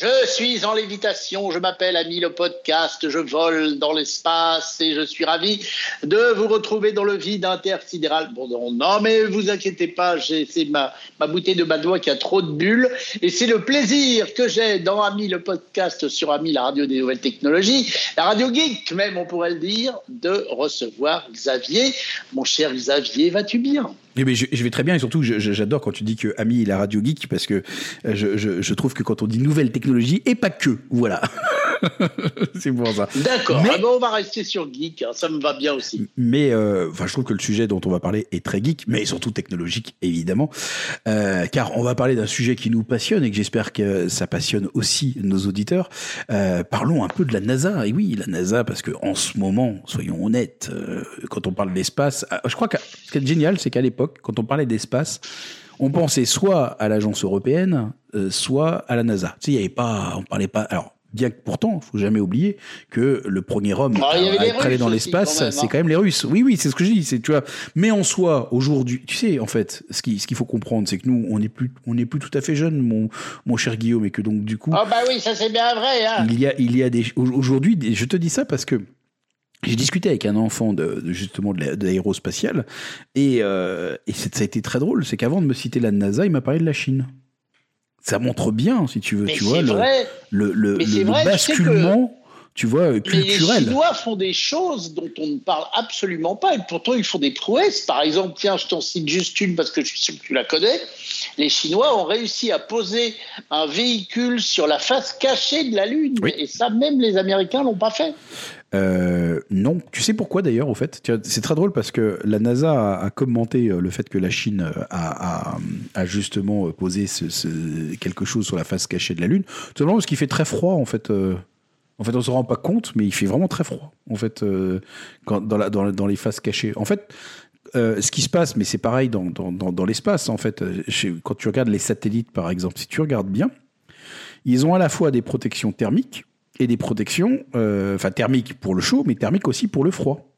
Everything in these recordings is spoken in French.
Je suis en lévitation, je m'appelle Ami le podcast, je vole dans l'espace et je suis ravi de vous retrouver dans le vide intersidéral. Bon, non, non mais vous inquiétez pas, c'est ma, bouteille de Badois qui a trop de bulles et c'est le plaisir que j'ai dans Ami le podcast sur Ami la radio des nouvelles technologies, la radio geek même on pourrait le dire, de recevoir Xavier. Mon cher Xavier, vas-tu bien? Eh je, vais très bien et surtout j'adore quand tu dis que Ami est la radio geek parce que euh, je, je trouve que quand on dit nouvelle technologie et pas que, voilà. c'est pour ça. D'accord. Mais... Ah on va rester sur geek. Hein, ça me va bien aussi. Mais euh, je trouve que le sujet dont on va parler est très geek, mais surtout technologique, évidemment. Euh, car on va parler d'un sujet qui nous passionne et que j'espère que ça passionne aussi nos auditeurs. Euh, parlons un peu de la NASA. Et oui, la NASA, parce que en ce moment, soyons honnêtes, quand on parle d'espace, je crois que ce qui est génial, c'est qu'à l'époque, quand on parlait d'espace, on pensait soit à l'agence européenne, soit à la NASA. Tu sais, il y avait pas, on parlait pas. Alors, Bien que pourtant, faut jamais oublier que le premier homme ah, à être allé dans l'espace, c'est hein. quand même les Russes. Oui, oui, c'est ce que je dis. C'est tu vois. Mais en soi, aujourd'hui, tu sais, en fait, ce qu'il ce qu'il faut comprendre, c'est que nous, on n'est plus, on n'est plus tout à fait jeunes, mon mon cher Guillaume, et que donc du coup. Ah bah oui, ça c'est bien vrai. Hein. Il y a, il y a des aujourd'hui, je te dis ça parce que. J'ai discuté avec un enfant de, justement de l'aérospatial et, euh, et ça a été très drôle. C'est qu'avant de me citer la NASA, il m'a parlé de la Chine ça montre bien, si tu veux, tu vois, le, le, le, basculement. Tu vois, culturel. les Chinois font des choses dont on ne parle absolument pas, et pourtant ils font des prouesses. Par exemple, tiens, je t'en cite juste une parce que je suis sûr que tu la connais. Les Chinois ont réussi à poser un véhicule sur la face cachée de la Lune, et ça, même les Américains l'ont pas fait. Euh, non, tu sais pourquoi d'ailleurs au fait? C'est très drôle parce que la NASA a, commenté euh, le fait que la Chine euh, a, justement posé quelque chose sur la face cachée de la Lune. Tout simplement parce qu'il fait très froid en fait. en fait, on se rend pas compte, mais il fait vraiment très froid en fait dans, dans, les faces cachées. En fait, ce qui se passe, mais c'est pareil dans l'espace en fait. quand tu regardes les satellites par exemple, si tu regardes bien, ils ont à la fois des protections thermiques et des protections, euh, enfin thermiques pour le chaud, mais thermiques aussi pour le froid.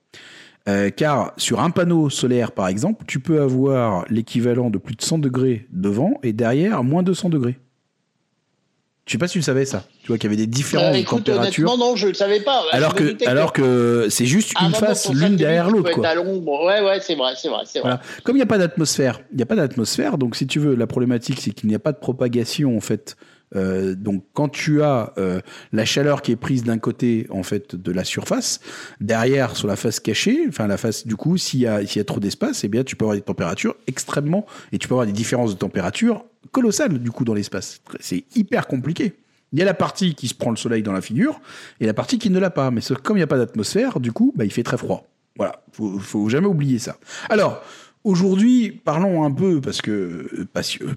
Euh, car sur un panneau solaire, par exemple, tu peux avoir l'équivalent de plus de 100 degrés devant et derrière moins 200 degrés. Je sais pas si tu savais ça. Tu vois qu'il y avait des différences de température. Non, non, je ne savais pas. alors que, alors que c'est juste une face l'une derrière l'autre. Ouais, ouais, c'est vrai, c'est vrai, vrai. Comme il n'y a pas d'atmosphère, il n'y a pas d'atmosphère. Donc, si tu veux, la problématique, c'est qu'il n'y a pas de propagation en fait euh, donc quand tu as euh, la chaleur qui est prise d'un côté en fait de la surface, derrière sur la face cachée, enfin la face du coup, s'il y a s'il y a trop d'espace, eh bien tu peux avoir des températures extrêmement et tu peux avoir des différences de température colossales du coup dans l'espace. C'est hyper compliqué. Il y a la partie qui se prend le soleil dans la figure et la partie qui ne l'a pas. Mais comme il n'y a pas d'atmosphère, du coup, bah, il fait très froid. Voilà, faut, faut jamais oublier ça. Alors, Aujourd'hui, parlons un peu, parce que,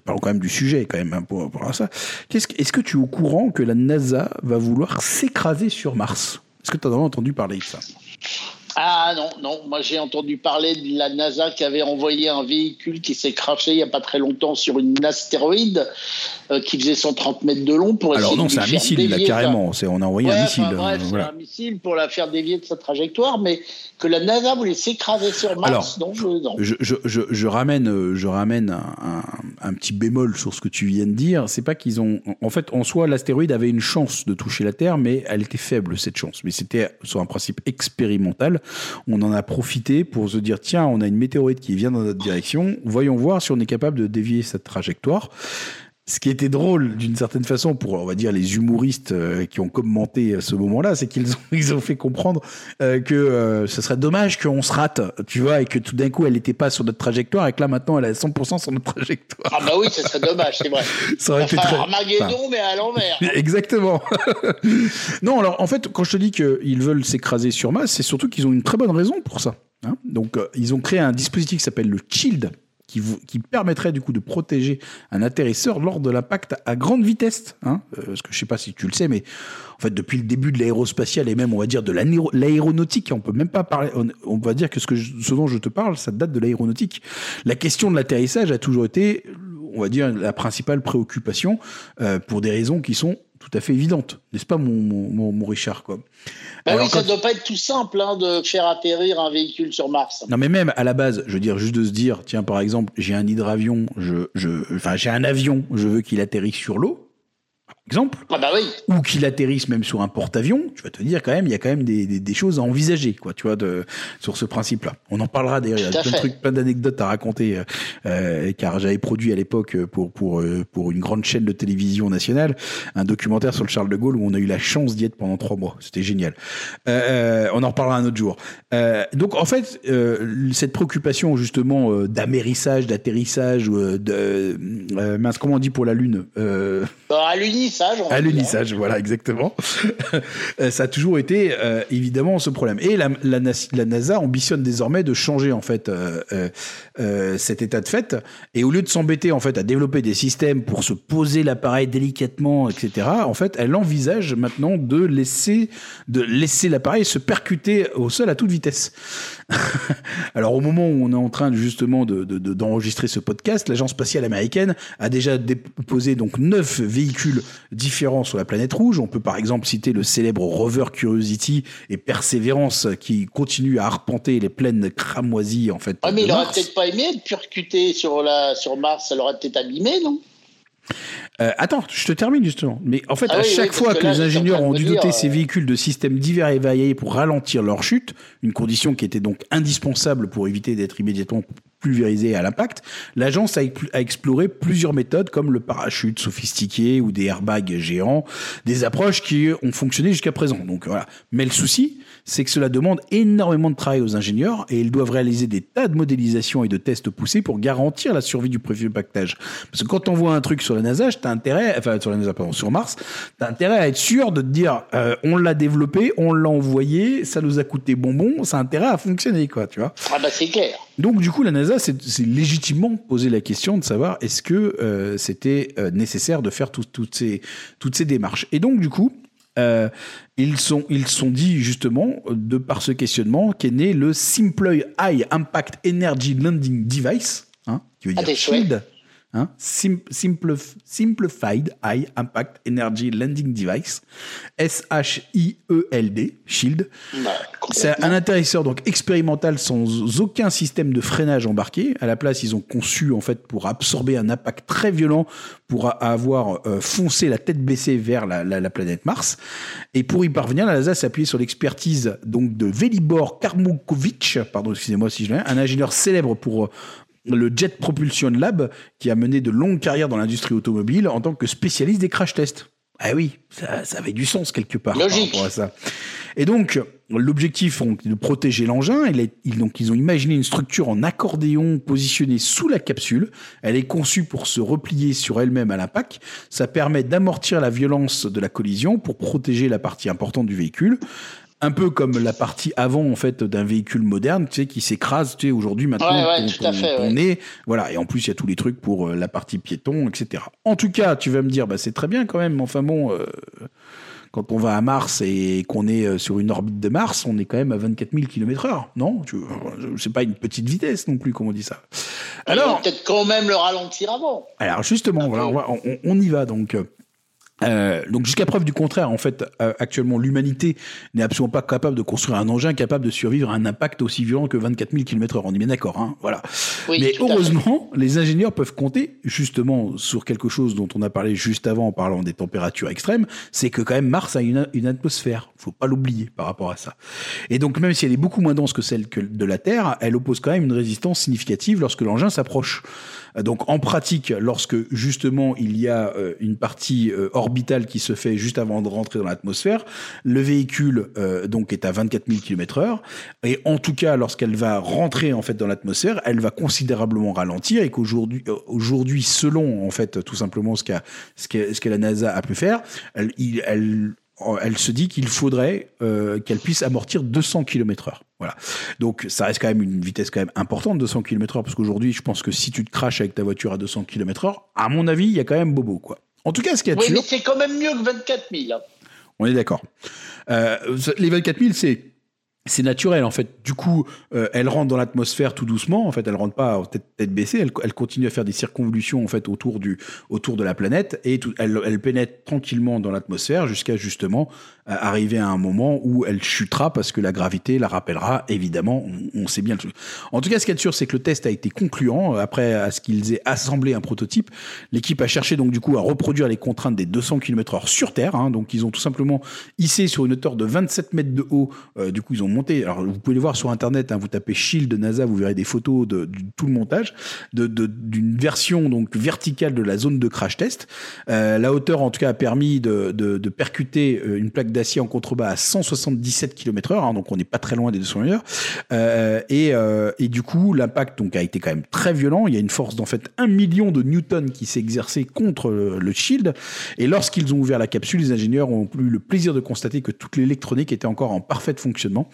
parlons quand même du sujet, quand même, un peu à ça. Est-ce est que tu es au courant que la NASA va vouloir s'écraser sur Mars? Est-ce que tu as entendu parler de ça? Ah non, non, moi j'ai entendu parler de la NASA qui avait envoyé un véhicule qui s'est craché il n'y a pas très longtemps sur une astéroïde euh, qui faisait 130 mètres de long pour essayer Alors non, c'est un missile là, carrément, on a envoyé un missile. bref, un missile pour la faire dévier de sa trajectoire, mais que la NASA voulait s'écraser sur Mars. non, je, je, je, je, ramène, je ramène un, un, petit bémol sur ce que tu viens de dire. C'est pas qu'ils ont, en fait, en soi, l'astéroïde avait une chance de toucher la Terre, mais elle était faible cette chance. Mais c'était sur un principe expérimental. On en a profité pour se dire tiens, on a une météorite qui vient dans notre direction. Voyons voir si on est capable de dévier cette trajectoire ce qui était drôle d'une certaine façon pour on va dire les humoristes euh, qui ont commenté à ce moment-là, c'est qu'ils ont ils ont fait comprendre euh, que euh, ce serait dommage qu'on se rate, tu vois, et que tout d'un coup elle n'était pas sur notre trajectoire et que là maintenant elle est à 100% sur notre trajectoire. Ah bah oui, ce serait dommage, c'est vrai. Ça aurait été très... Armageddon mais à l'envers. Exactement. non, alors en fait, quand je te dis qu'ils veulent s'écraser sur masse, c'est surtout qu'ils ont une très bonne raison pour ça. Hein. Donc ils ont créé un dispositif qui s'appelle le Shield qui, permettrait du coup de protéger un atterrisseur lors de l'impact à grande vitesse. Hein euh, parce que je sais pas si tu le sais, mais en fait depuis le début de l'aérospatial et même on va dire de l'aéronautique, on peut même pas parler. On, va dire que ce, que ce dont je te parle, ça date de l'aéronautique. La question de l'atterrissage a toujours été, on va dire, la principale préoccupation euh, pour des raisons qui sont tout à fait évidente, n'est-ce pas, mon, mon, Richard quoi? Bah oui, ça ne doit pas être tout simple hein, de faire atterrir un véhicule sur Mars. Non, mais même à la base, je veux dire, juste de se dire, tiens, par exemple, j'ai un hydravion, je, je, enfin, j'ai un avion, je veux qu'il atterrisse sur l'eau. Exemple, ah bah oui. ou qu'il atterrisse même sur un porte-avions, tu vas te dire quand même, il y a quand même des, des, des choses à envisager, quoi, tu vois, de, sur ce principe-là. On en parlera d'ailleurs, il y a plein de trucs, plein d'anecdotes à raconter, euh, euh, car j'avais produit à l'époque pour pour euh, pour une grande chaîne de télévision nationale un documentaire sur le Charles de Gaulle où on a eu la chance d'y être pendant trois mois. C'était génial. Euh, on en reparlera un autre jour. donc en fait, cette préoccupation justement d'amérissage, d'atterrissage, de mince, comment on dit pour la lune bah, À l'unis à l'unissage, voilà, exactement. Euh, ça a toujours été euh, évidemment ce problème. Et la, la, NASA ambitionne désormais de changer en fait euh, cet état de fait. Et au lieu de s'embêter en fait à développer des systèmes pour se poser l'appareil délicatement, etc. En fait, elle envisage maintenant de laisser de laisser l'appareil se percuter au sol à toute vitesse. Alors au moment où on est en train justement d'enregistrer de, ce podcast, l'agence spatiale américaine a déjà déposé donc neuf véhicules différents sur la planète rouge. On peut par exemple citer le célèbre rover Curiosity et Perseverance qui continue à arpenter les plaines cramoisies en fait. Mais il aurait peut-être pas aimé être percuté sur la sur Mars, ça l'aurait peut-être abîmé, non? Euh, attends, je te termine justement. Mais en fait, ah à chaque fois que, les ingénieurs ont dû doter ces euh, véhicules de systèmes divers et variés pour ralentir leur chute, une condition qui était donc indispensable pour éviter d'être immédiatement pulvérisé à l'impact, l'agence a, a, exploré plusieurs méthodes comme le parachute sophistiqué ou des airbags géants, des approches qui ont fonctionné jusqu'à présent. Donc voilà. Mais le souci, c'est que cela demande énormément de travail aux ingénieurs et ils doivent réaliser des tas de modélisations et de tests poussés pour garantir la survie du prévu pactage. Parce que quand on voit un truc sur la NASA, t'as intérêt, enfin sur la NASA, pardon, sur Mars, t'as intérêt à être sûr de te dire, euh, on l'a développé, on l'a envoyé, ça nous a coûté bonbon, ça a intérêt à fonctionner, quoi, tu vois. Ah bah c'est clair. Donc du coup, la NASA s'est légitimement posé la question de savoir est-ce que euh, c'était euh, nécessaire de faire toutes ces toutes ces démarches. Et donc du coup, euh, ils sont ils sont dit justement de par ce questionnement qu'est né le Simple High Impact Energy Landing Device, hein, qui veut ah, dire SHIELD. Hein, Simplified High Impact Energy Landing Device, S-H-I-E-L-D, SHIELD. Bah, c'est un atterrisseur donc expérimental sans aucun système de freinage embarqué. À la place, ils ont conçu en fait pour absorber un impact très violent pour avoir euh, foncé la tête baissée vers la, la, la, planète Mars. Et pour y parvenir, la NASA s'est appuyée sur l'expertise donc de Velibor Karmukovic, pardon, excusez-moi si je l'ai, un ingénieur célèbre pour le Jet Propulsion Lab, qui a mené de longues carrières dans l'industrie automobile en tant que spécialiste des crash tests. Ah oui, ça, ça avait du sens quelque part Logique. par rapport à ça. Et donc, l'objectif est de protéger l'engin. Ils, donc, ils ont imaginé une structure en accordéon positionnée sous la capsule. Elle est conçue pour se replier sur elle-même à l'impact. Ça permet d'amortir la violence de la collision pour protéger la partie importante du véhicule un peu comme la partie avant en fait d'un véhicule moderne, tu sais, qui s'écrase, tu sais, aujourd'hui maintenant ouais, on, est, voilà, et en plus il y a tous les trucs pour euh, la partie piéton, etc. En tout cas, tu vas me dire, bah c'est très bien quand même, enfin bon, euh, quand on va à Mars et qu'on est euh, sur une orbite de Mars, on est quand même à 24 000 km/h, non? C'est pas une petite vitesse non plus, comme on dit ça. Alors, peut-être quand même le ralentir avant. Alors justement, voilà, on, on, y va donc. Euh, donc jusqu'à preuve du contraire, en fait, euh, actuellement, l'humanité n'est absolument pas capable de construire un engin capable de survivre à un impact aussi violent que 24 000 km/h. On est bien d'accord, hein voilà. Mais heureusement, les ingénieurs peuvent compter justement sur quelque chose dont on a parlé juste avant en parlant des températures extrêmes, c'est que quand même Mars a une, une atmosphère. Faut pas l'oublier par rapport à ça. Et donc même si elle est beaucoup moins dense que celle que de la Terre, elle oppose quand même une résistance significative lorsque l'engin s'approche. Donc en pratique, lorsque justement il y a euh, une partie euh, orbitale qui se fait juste avant de rentrer dans l'atmosphère, le véhicule euh, donc est à 24 000 km/h et en tout cas lorsqu'elle va rentrer en fait dans l'atmosphère, elle va considérablement ralentir et qu'aujourd'hui aujourd'hui selon en fait tout simplement ce qu'a ce que, ce que la NASA a pu faire, elle, elle elle se dit qu'il faudrait euh, qu'elle puisse amortir 200 km heure. Voilà. Donc ça reste quand même une vitesse quand même importante, 200 km heure, parce qu'aujourd'hui, je pense que si tu te craches avec ta voiture à 200 km heure, à mon avis, il y a quand même bobo, quoi. En tout cas, ce qu'il y a Oui, mais c'est quand même mieux que 24 000. On est d'accord. Euh, les 24 000, c'est c'est naturel en fait. Du coup, euh, elle rentre dans l'atmosphère tout doucement. En fait, elle rentre pas tête, baissée. Elle, continue à faire des circonvolutions en fait autour du autour de la planète et elle, pénètre tranquillement dans l'atmosphère jusqu'à justement euh, arriver à un moment où elle chutera parce que la gravité la rappellera. Évidemment, on, sait bien le truc. En tout cas, ce qui est sûr, c'est que le test a été concluant. Après, à ce qu'ils aient assemblé un prototype, l'équipe a cherché donc du coup à reproduire les contraintes des 200 km/h sur Terre. Hein. Donc, ils ont tout simplement hissé sur une hauteur de 27 mètres de haut. Euh, du coup, ils ont alors, vous pouvez le voir sur Internet, hein, vous tapez Shield NASA, vous verrez des photos de, tout le montage, d'une de, version donc verticale de la zone de crash test. Euh, la hauteur, en tout cas, a permis de, de percuter euh, une plaque d'acier en contrebas à 177 km/h, hein, donc on n'est pas très loin des 200 heures. Euh, et, euh, et du coup, l'impact donc a été quand même très violent. Il y a une force d'en fait 1 million de newtons qui s'est exercée contre le, le Shield. Et lorsqu'ils ont ouvert la capsule, les ingénieurs ont eu le plaisir de constater que toute l'électronique était encore en parfait fonctionnement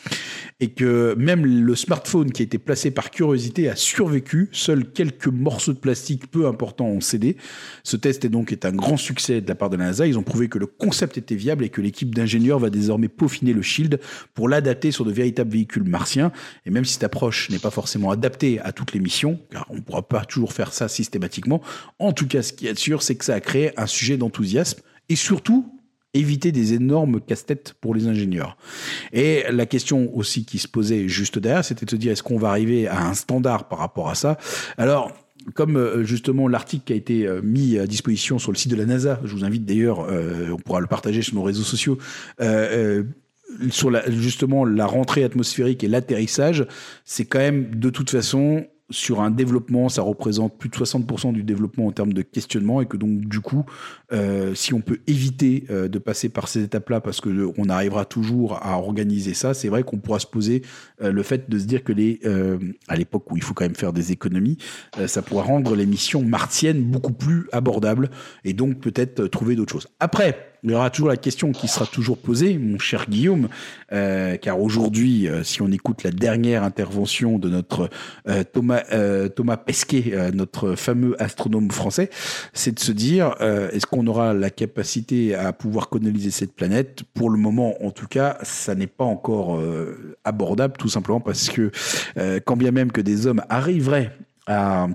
et que même le smartphone qui a été placé par curiosité a survécu. Seuls quelques morceaux de plastique peu importants ont cédé. Ce test est donc est un grand succès de la part de la NASA. Ils ont prouvé que le concept était viable et que l'équipe d'ingénieurs va désormais peaufiner le Shield pour l'adapter sur de véritables véhicules martiens. Et même si cette approche n'est pas forcément adaptée à toutes les missions, car on ne pourra pas toujours faire ça systématiquement, en tout cas, ce qui est sûr, c'est que ça a créé un sujet d'enthousiasme et surtout éviter des énormes casse-têtes pour les ingénieurs. Et la question aussi qui se posait juste derrière, c'était de se dire est-ce qu'on va arriver à un standard par rapport à ça? Alors, comme euh, justement l'article qui a été euh, mis à disposition sur le site de la NASA, je vous invite d'ailleurs, euh, on pourra le partager sur nos réseaux sociaux, euh, sur la, justement la rentrée atmosphérique et l'atterrissage, c'est quand même de toute façon sur un développement, ça représente plus de 60% du développement en termes de questionnement et que donc du coup, euh, si on peut éviter euh, de passer par ces étapes-là parce que on arrivera toujours à organiser ça, c'est vrai qu'on pourra se poser euh, le fait de se dire que les, euh, à l'époque où il faut quand même faire des économies, euh, ça pourra rendre les missions martiennes beaucoup plus abordables et donc peut-être trouver d'autres choses. Après, il y aura toujours la question qui sera toujours posée, mon cher Guillaume, euh, car aujourd'hui, euh, si on écoute la dernière intervention de notre euh, Thomas Thomas Pesquet, notre fameux astronome français, c'est de se dire est-ce qu'on aura la capacité à pouvoir coloniser cette planète? Pour le moment, en tout cas, ça n'est pas encore abordable, tout simplement parce que quand bien même que des hommes arriveraient à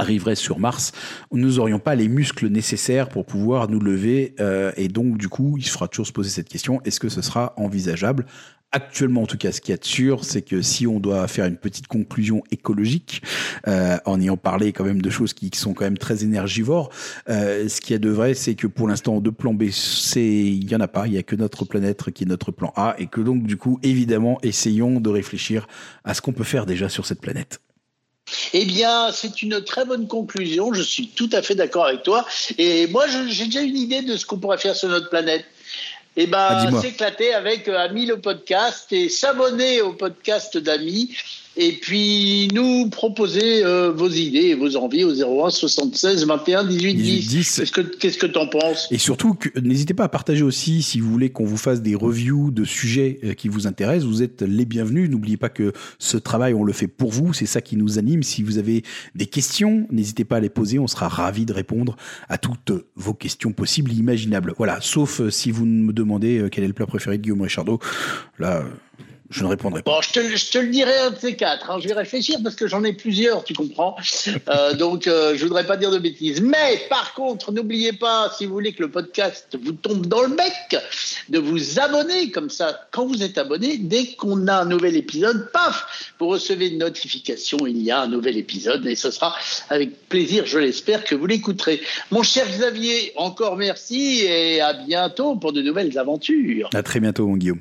arriverait sur Mars, nous n'aurions pas les muscles nécessaires pour pouvoir nous lever. Euh, et donc, du coup, il faudra toujours se poser cette question, est-ce que ce sera envisageable? Actuellement, en tout cas, ce qu'il y a de sûr, c'est que si on doit faire une petite conclusion écologique, euh, en ayant parlé quand même de choses qui, sont quand même très énergivores, euh, ce qu'il y a de vrai, c'est que pour l'instant, de plan B, il y en a pas. Il y a que notre planète qui est notre plan A, et que donc, du coup, évidemment, essayons de réfléchir à ce qu'on peut faire déjà sur cette planète. Eh bien, c'est une très bonne conclusion. Je suis tout à fait d'accord avec toi. Et moi, j'ai déjà une idée de ce qu'on pourrait faire sur notre planète. Eh ben, ah, s'éclater avec euh, Ami le podcast et s'abonner au podcast d'Ami et puis nous proposer euh, vos idées et vos envies au 01 76 21 18 10. 10. Qu'est-ce que qu'est-ce que t'en penses? Et surtout, n'hésitez pas à partager aussi si vous voulez qu'on vous fasse des reviews de sujets euh, qui vous intéressent. Vous êtes les bienvenus. N'oubliez pas que ce travail, on le fait pour vous. C'est ça qui nous anime. Si vous avez des questions, n'hésitez pas à les poser. On sera ravis de répondre à toutes vos questions possibles, imaginables. Voilà, sauf euh, si vous me demandez quel est le plat préféré de Guillaume Richardot. Là je ne répondrai pas. Bon, je te, je te le dirai un de ces quatre. Hein. Je vais réfléchir parce que j'en ai plusieurs, tu comprends. Euh, donc, euh, je voudrais pas dire de bêtises. Mais par contre, n'oubliez pas, si vous voulez que le podcast vous tombe dans le bec, de vous abonner. Comme ça, quand vous êtes abonné, dès qu'on a un nouvel épisode, paf, vous recevez une notification. Il y a un nouvel épisode et ce sera avec plaisir, je l'espère, que vous l'écouterez. Mon cher Xavier, encore merci et à bientôt pour de nouvelles aventures. À très bientôt, mon Guillaume.